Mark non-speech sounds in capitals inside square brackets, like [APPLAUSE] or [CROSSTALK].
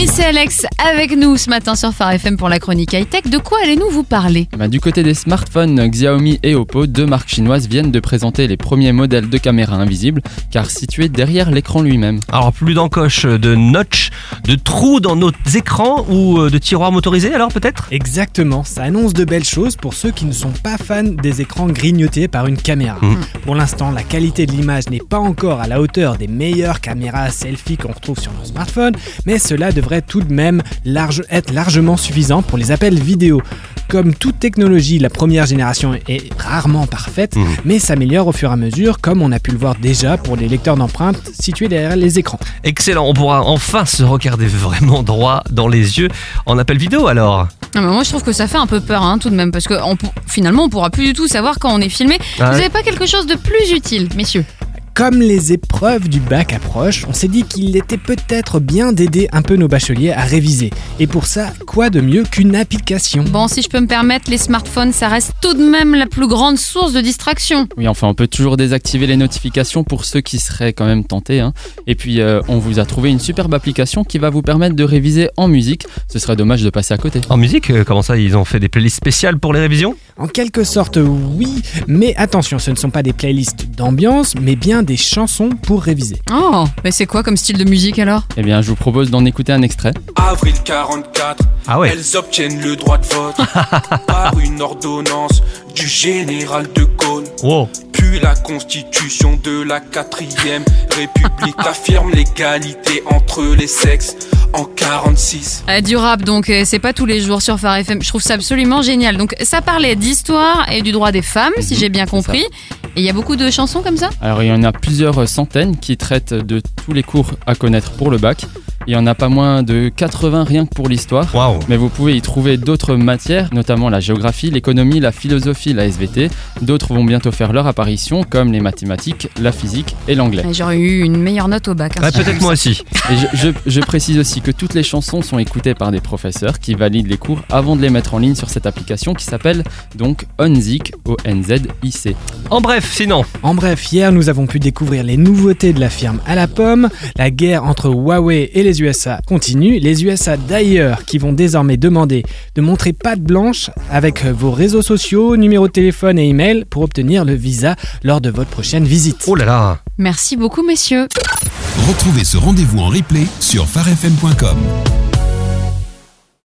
Brice et Alex avec nous ce matin sur Phare FM pour la chronique high-tech. De quoi allez-nous vous parler? Bah, du côté des smartphones, Xiaomi et Oppo, deux marques chinoises viennent de présenter les premiers modèles de caméras invisibles, car situés derrière l'écran lui-même. Alors plus d'encoches, de notch, de trous dans nos écrans ou euh, de tiroirs motorisés alors peut-être? Exactement, ça annonce de belles choses pour ceux qui ne sont pas fans des écrans grignotés par une caméra. Mhm. Pour l'instant, la qualité de l'image n'est pas encore à la hauteur des meilleures caméras selfie qu'on retrouve sur nos smartphones, mais cela devrait tout de même large- être largement suffisant pour les appels vidéo. Comme toute technologie, la première génération est rarement parfaite, Mhm. mais s'améliore au fur et à mesure, comme on a pu le voir déjà pour les lecteurs d'empreintes situés derrière les écrans. Excellent, on pourra enfin se regarder vraiment droit dans les yeux en appel vidéo alors. Non, mais Moi je trouve que ça fait un peu peur hein, tout de même parce que on finalement on pourra plus du tout savoir quand on est filmé. Ah Vous ouais. avez pas quelque chose de plus utile, messieurs? Comme les épreuves du bac approchent, on s'est dit qu'il était peut-être bien d'aider un peu nos bacheliers à réviser. Et pour ça, quoi de mieux qu'une application? Bon, si je peux me permettre, les smartphones ça reste tout de même la plus grande source de distraction. Oui, enfin, on peut toujours désactiver les notifications pour ceux qui seraient quand même tentés. hein. Et puis, euh, on vous a trouvé une superbe application qui va vous permettre de réviser en musique. Ce serait dommage de passer à côté. En musique, euh, comment ça ils ont fait des playlists spéciales pour les révisions? En quelque sorte, oui, mais attention, ce ne sont pas des playlists d'ambiance, mais bien des chansons pour réviser. Oh, mais c'est quoi comme style de musique alors? Eh bien, je vous propose d'en écouter un extrait. Avril 44, Ah ouais elles obtiennent le droit de vote [LAUGHS] par une ordonnance du général de Gaulle. Wow. Puis la constitution de la quatrième république [LAUGHS] affirme l'égalité entre les sexes en 46. Euh, Du rap donc, euh, c'est pas tous les jours sur Phare FM. Je trouve ça absolument génial. Donc ça parlait d'histoire et du droit des femmes, si Mhm, j'ai bien compris. Et il y a beaucoup de chansons comme ça? Alors, il y en a plusieurs centaines qui traitent de tous les cours à connaître pour le bac. Il y en a pas moins de 80 rien que pour l'histoire. Mais vous pouvez y trouver d'autres matières, notamment la géographie, l'économie, la philosophie, la SVT. D'autres vont bientôt faire leur apparition, comme les mathématiques, la physique et l'anglais. J'aurais eu une meilleure note au bac. hein, peut-être moi aussi. Et je, je- je précise aussi que toutes les chansons sont écoutées par des professeurs qui valident les cours avant de les mettre en ligne sur cette application qui s'appelle donc Onzik, O-N-Z-I-C. En bref, sinon. En bref, hier, nous avons pu découvrir les nouveautés de la firme à la pomme. La guerre entre Huawei et les USA continue. Les USA d'ailleurs qui vont désormais demander de montrer patte blanche avec vos réseaux sociaux, numéro de téléphone et email pour obtenir le visa lors de votre prochaine visite. Oh là là. Merci beaucoup messieurs. Retrouvez ce rendez-vous en replay sur farfm.com.